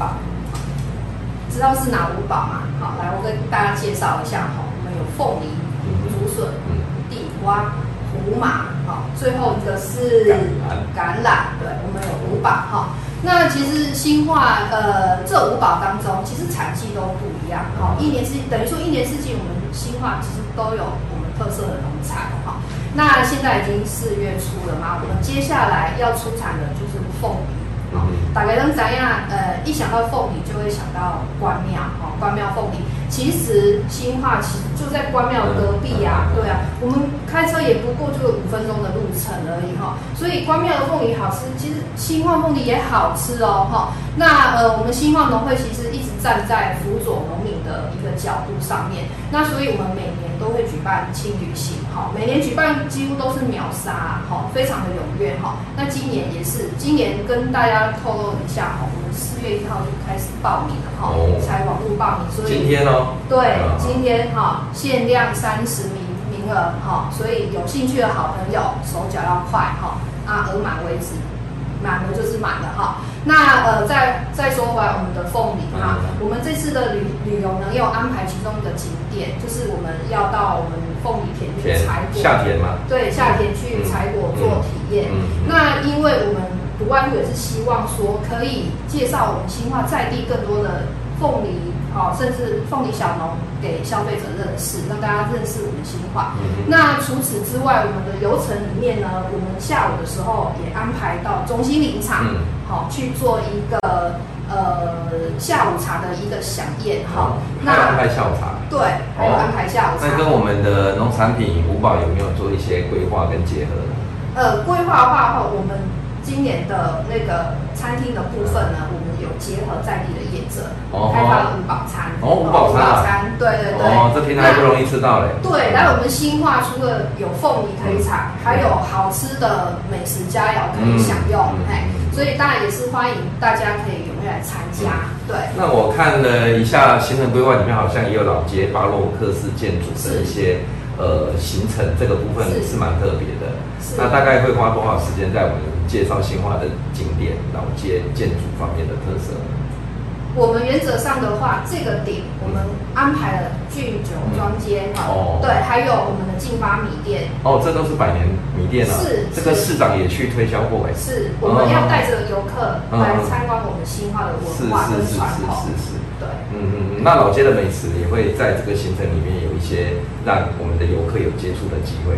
[SPEAKER 3] 宝，知道是哪五宝吗？好，来我跟大家介绍一下哈。我们有凤梨、竹笋、地瓜、胡麻，好，最后一个是橄榄。对，我们有五宝哈。那其实新化呃这五宝当中，其实产季都不一样。好，一年四等于说一年四季，我们新化其实都有我们特色的农产哈。那现在已经四月初了嘛，我们接下来要出产的就是凤梨。好，大概能怎样？呃，一想到凤梨就会想到关庙，哈，关庙凤梨。其实新化其实就在关庙隔壁啊，对啊，我们开车也不过就五分钟的路程而已哈。所以关庙的凤梨好吃，其实新化凤梨也好吃哦，哈。那呃，我们新化农会其实一直站在辅佐农民的一个角度上面，那所以我们每年都会举办青旅行，哈，每年举办几乎都是秒杀，哈，非常的踊跃，哈。那今年也是，今年跟大家透露一下，哈，我们四月一号就开始报名了，哈，才网络报名，所以
[SPEAKER 2] 今天哦。
[SPEAKER 3] 对，今天哈限量三十名名额哈，所以有兴趣的好朋友手脚要快哈，啊额满为止，满了就是满了哈。那呃再再说回来我们的凤梨哈，我们这次的旅旅游呢也有安排其中一个景点，就是我们要到我们凤梨田去采果，
[SPEAKER 2] 夏天嘛，
[SPEAKER 3] 对，夏天去采果做体验。那因为我们不外乎也是希望说可以介绍我们新化在地更多的凤梨。好，甚至凤梨小农给消费者认识，让大家认识我们新化。那除此之外，我们的流程里面呢，我们下午的时候也安排到中心林场，好去做一个呃下午茶的一个飨宴。好，
[SPEAKER 2] 那安排下午茶，
[SPEAKER 3] 对，还有安排下午茶。
[SPEAKER 2] 那跟我们的农产品五宝有没有做一些规划跟结合呢？
[SPEAKER 3] 呃，规划的话，我们今年的那个餐厅的部分呢，我们有结合在地的业者，开发了五宝餐。
[SPEAKER 2] 哦，五宝
[SPEAKER 3] 餐，对对对。
[SPEAKER 2] 哦，这平台不容易吃到嘞。
[SPEAKER 3] 对，然后我们新化除了有凤梨可以采，还有好吃的美食佳肴可以享用，哎，所以当然也是欢迎大家可以踊跃来参加。对。
[SPEAKER 2] 那我看了一下行程规划里面，好像也有老街巴洛克式建筑的一些呃行程，这个部分是蛮特别的。那大概会花多少时间在我们介绍新化的景点、老街建筑方面的特色？
[SPEAKER 3] 我们原则上的话，这个点我们安排了聚酒庄街哈，对，还有我们的劲发米店。
[SPEAKER 2] 哦，这都是百年米店啊。
[SPEAKER 3] 是。
[SPEAKER 2] 这个市长也去推销过哎。
[SPEAKER 3] 是，我们要带着游客来参观我们新化的文化跟传统。
[SPEAKER 2] 是是是是是。
[SPEAKER 3] 对。
[SPEAKER 2] 嗯嗯嗯。那老街的美食也会在这个行程里面有一些让我们的游客有接触的机会。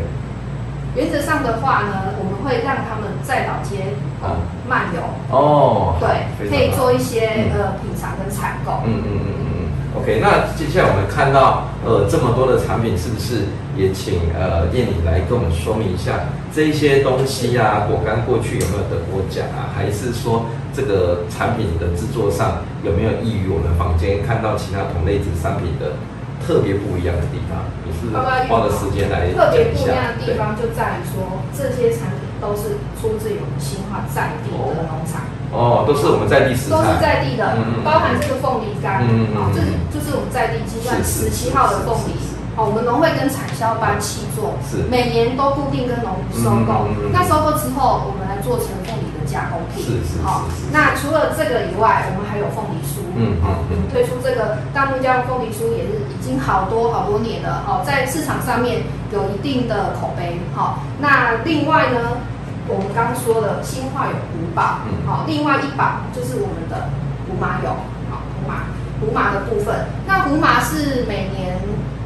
[SPEAKER 3] 原则上的话呢，我们会让他们在老街哦漫游
[SPEAKER 2] 哦，
[SPEAKER 3] 对，可以做一些呃品尝跟采购。
[SPEAKER 2] 嗯嗯嗯嗯嗯。OK，那接下来我们看到呃这么多的产品，是不是也请呃燕妮来跟我们说明一下这一些东西啊，果干过去有没有得过奖啊？还是说这个产品的制作上有没有异于我们房间看到其他同类子商品的特别不一样的地方？你是花的时间来
[SPEAKER 3] 特别不一样的地方就在于说，这些产品都是出自于我们新化在地的农场。
[SPEAKER 2] 哦，都是我们在地食材，
[SPEAKER 3] 都是在地的，包含这个凤梨干，
[SPEAKER 2] 嗯嗯
[SPEAKER 3] 这是就是我们在地计算
[SPEAKER 2] 是是
[SPEAKER 3] 十七号的凤梨好，我们农会跟产销班契作，
[SPEAKER 2] 是。
[SPEAKER 3] 每年都固定跟农户收购。
[SPEAKER 2] 嗯嗯嗯嗯，
[SPEAKER 3] 那收购之后，我们来做成凤梨的加工品，
[SPEAKER 2] 是是是
[SPEAKER 3] 好
[SPEAKER 2] 是，
[SPEAKER 3] 那除了这个以外，我们还有凤梨酥，
[SPEAKER 2] 嗯嗯
[SPEAKER 3] 好，
[SPEAKER 2] 嗯。
[SPEAKER 3] 我们推出这个大木浆凤梨酥也是已经好多好多年了，好，在市场上面有一定的口碑，好，那另外呢？我们刚刚说的新化有五宝，
[SPEAKER 2] 嗯。
[SPEAKER 3] 好，另外一宝就是我们的胡麻油，好，胡麻胡麻的部分。那胡麻是每年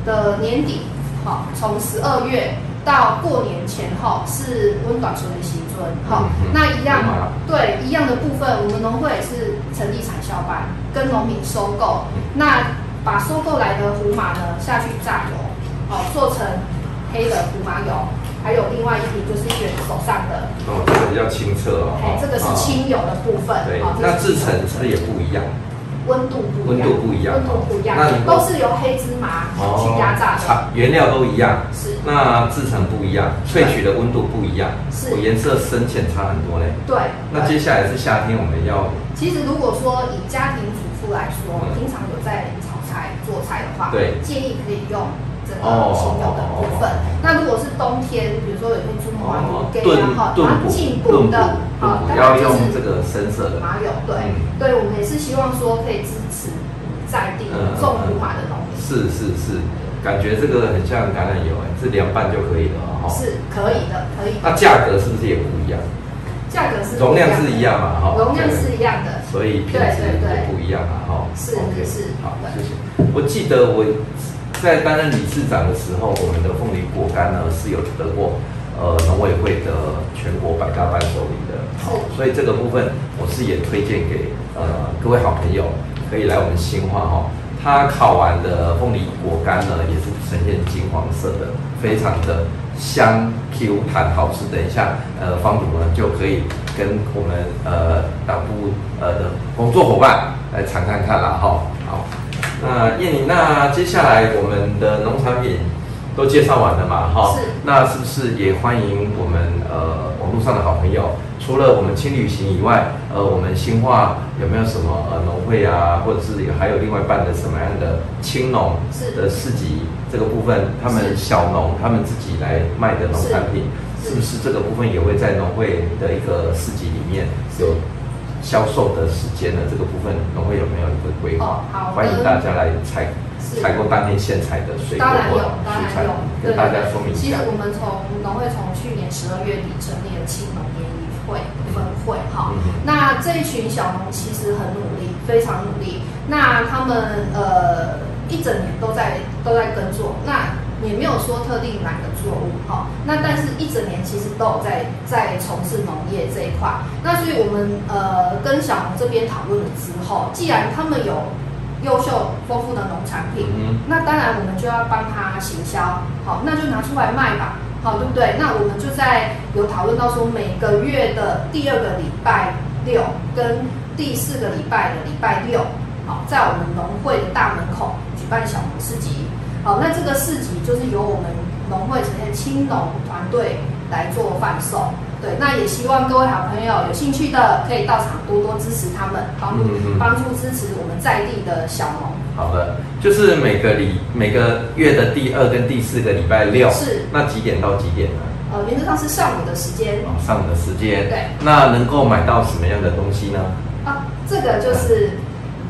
[SPEAKER 3] 的年底，好，从十二月到过年前后是温暖春的新春，好那一样对一样的部分，我们农会也是成立产销班，跟农民收购，
[SPEAKER 2] 嗯
[SPEAKER 3] 那把收购来的胡麻呢下去榨油，好，做成黑的胡麻油。还有另外一瓶就是卷手上的，
[SPEAKER 2] 哦，这个比较清澈哦，
[SPEAKER 3] 哎，这个是清油的部分。
[SPEAKER 2] 对那制成是不是也不一样？
[SPEAKER 3] 温度不一样，
[SPEAKER 2] 温度不一样
[SPEAKER 3] 温度不一样
[SPEAKER 2] 那，
[SPEAKER 3] 都是由黑芝麻去压榨的。
[SPEAKER 2] 差原料都一样，
[SPEAKER 3] 是，
[SPEAKER 2] 那制成不一样，萃取的温度不一样，
[SPEAKER 3] 是
[SPEAKER 2] 颜色深浅差很多嘞。
[SPEAKER 3] 对。
[SPEAKER 2] 那接下来是夏天，我们要
[SPEAKER 3] 其实如果说以家庭主妇来说，
[SPEAKER 2] 嗯
[SPEAKER 3] 平常有在炒菜做菜的话，
[SPEAKER 2] 对
[SPEAKER 3] 建议可以用这个
[SPEAKER 2] 哦
[SPEAKER 3] 清油的部分
[SPEAKER 2] 哦哦哦。
[SPEAKER 3] 那如果是冬天，比如说有些猪毛啊、
[SPEAKER 2] 哦
[SPEAKER 3] 牛给
[SPEAKER 2] 炖，炖补
[SPEAKER 3] 然后进
[SPEAKER 2] 补
[SPEAKER 3] 的，
[SPEAKER 2] 炖补
[SPEAKER 3] 当
[SPEAKER 2] 要用
[SPEAKER 3] 然就是
[SPEAKER 2] 这个深色的。
[SPEAKER 3] 麻油，对，对，我们也是希望说可以支持在地种胡麻的农民。
[SPEAKER 2] 是是是，感觉这个很像橄榄油哎，是凉拌就可以了哈。
[SPEAKER 3] 是可以的，可以。
[SPEAKER 2] 那价格是不是也不一样？
[SPEAKER 3] 价格是
[SPEAKER 2] 容量是一样嘛哈？
[SPEAKER 3] 容量是一样的。
[SPEAKER 2] 所以品质也不一样嘛哈。
[SPEAKER 3] 是是
[SPEAKER 2] 好，谢谢。我记得我在担任理事长的时候，我们的凤梨果干呢是有得过呃农委会的全国百大伴手礼的，好，所以这个部分我是也推荐给呃各位好朋友，可以来我们新化哈。它烤完的凤梨果干呢，也是呈现金黄色的，非常的香 Q 弹好吃。等一下，呃，方主呢就可以跟我们呃党部呃的工作伙伴来尝看看了哈。好，那燕妮，那接下来我们的农产品都介绍完了嘛？哈，
[SPEAKER 3] 是
[SPEAKER 2] 那是不是也欢迎我们呃网络上的好朋友？除了我们轻旅行以外，呃，我们新化有没有什么呃农会啊，或者是有还有另外办的什么样的青农的市集这个部分，他们小农他们自己来卖的农产品，
[SPEAKER 3] 是
[SPEAKER 2] 是不是这个部分也会在农会的一个市集里面有销售的时间呢？这个部分农会有没有一个规划？
[SPEAKER 3] 哦好
[SPEAKER 2] 欢迎大家来采采购当天现采的水果或
[SPEAKER 3] 当然有，
[SPEAKER 2] 跟大家说明一下
[SPEAKER 3] 其实。我们从农会从去年十二月底成立了青农联谊会分会哈
[SPEAKER 2] 嗯，
[SPEAKER 3] 那这一群小农其实很努力，非常努力。那他们呃一整年都在都在耕作，那也没有说特定哪个作物哈。那但是一整年其实都有在在从事农业这一块。那所以我们呃跟小农这边讨论了之后，既然他们有优秀丰富的农产品，
[SPEAKER 2] 嗯
[SPEAKER 3] 那当然我们就要帮他行销，好，那就拿出来卖吧，好，对不对？那我们就在有讨论到说，每个月的第二个礼拜六跟第四个礼拜的礼拜六，好，在我们农会的大门口举办小农市集，好，那这个市集就是由我们农会呈现青农团队来做贩售。对，那也希望各位好朋友有兴趣的可以到场多多支持他们，帮助帮助支持我们在地的小农。
[SPEAKER 2] 好的，就是每个礼每个月的第二跟第四个礼拜六，
[SPEAKER 3] 是
[SPEAKER 2] 那几点到几点呢？
[SPEAKER 3] 呃，原则上是上午的时间
[SPEAKER 2] 哦，上午的时间。
[SPEAKER 3] 对。
[SPEAKER 2] 那能够买到什么样的东西呢？
[SPEAKER 3] 啊，这个就是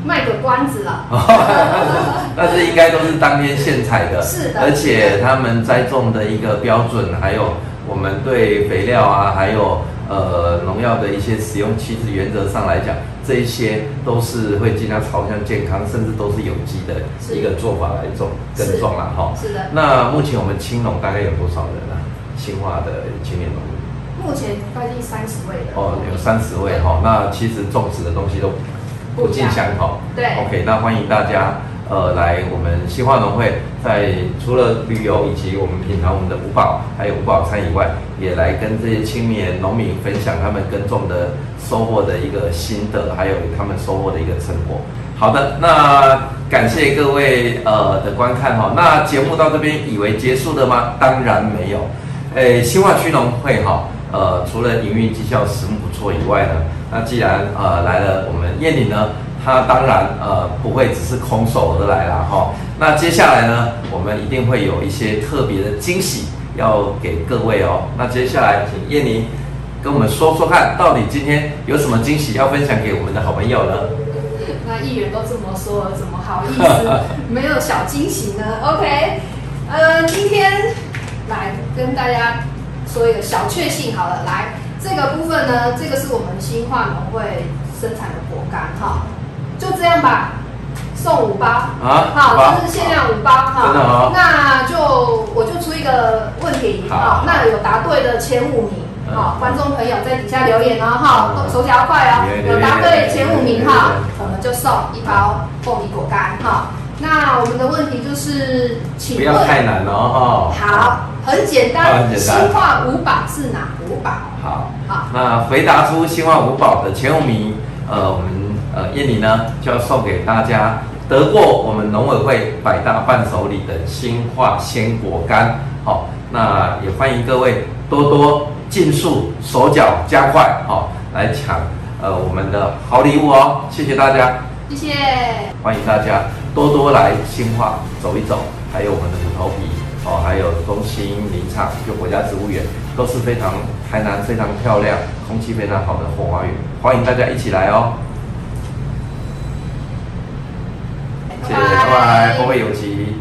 [SPEAKER 3] 卖个关子了。
[SPEAKER 2] 那是应该都是当天现采的，
[SPEAKER 3] 是的
[SPEAKER 2] 而且他们栽种的一个标准，还有我们对肥料啊，还有呃农药的一些使用，其实原则上来讲，这一些都是会尽量朝向健康，甚至都是有机的一个做法来种耕种啦哈。
[SPEAKER 3] 是的，
[SPEAKER 2] 那目前我们青农大概有多少人啊？青化的青年农民
[SPEAKER 3] 目前快近三十位的
[SPEAKER 2] 哦，有三十位哈。那其实种植的东西都不尽相同。
[SPEAKER 3] 对
[SPEAKER 2] OK，那欢迎大家呃来我们新化农会，在除了旅游以及我们品尝我们的五宝，还有五宝餐以外，也来跟这些青年农民分享他们耕种的收获的一个心得，还有他们收获的一个成果。好的，那感谢各位呃的观看哈。那节目到这边以为结束了吗？当然没有。诶，新化区农会哈，呃，除了营运绩效十分不错以外呢，那既然呃来了我们燕岭呢，它当然呃不会只是空手而来了哈。那接下来呢，我们一定会有一些特别的惊喜要给各位哦。那接下来请燕妮跟我们说说看，到底今天有什么惊喜要分享给我们的好朋友呢？
[SPEAKER 3] 那议员都这么说了，怎么好意思没有小惊喜呢？OK，呃，今天来跟大家说一个小确幸好了，来这个部分呢，这个是我们新化农会生产的果干哈，就这样吧，送五包
[SPEAKER 2] 啊
[SPEAKER 3] 好，这是限量五包哈，
[SPEAKER 2] 真的哦
[SPEAKER 3] 那就我就出一个问题
[SPEAKER 2] 好
[SPEAKER 3] 哈，那有答对的前五名。
[SPEAKER 2] 嗯
[SPEAKER 3] 好，观众朋友在底下留言哦，哈，
[SPEAKER 2] 嗯
[SPEAKER 3] 手脚快哦，有答对前五名哈，我们就送一包凤梨果干哈。那我们的问题就是，请
[SPEAKER 2] 不要
[SPEAKER 3] 问，
[SPEAKER 2] 太难了哈。
[SPEAKER 3] 好，
[SPEAKER 2] 很简单，
[SPEAKER 3] 新化五宝是哪五宝？
[SPEAKER 2] 好，
[SPEAKER 3] 好，
[SPEAKER 2] 那回答出新化五宝的前五名，呃，我们呃燕妮呢就要送给大家得过我们农委会百大伴手礼的新化鲜果干。好，那也欢迎各位多多尽速手脚加快，好来抢呃我们的好礼物哦。谢谢大家。
[SPEAKER 3] 谢谢。
[SPEAKER 2] 欢迎大家多多来新化走一走，还有我们的虎头皮哦，还有中心林场，就国家植物园，都是非常台南非常漂亮、空气非常好的后花园，欢迎大家一起来哦。谢谢，拜拜，后会有期。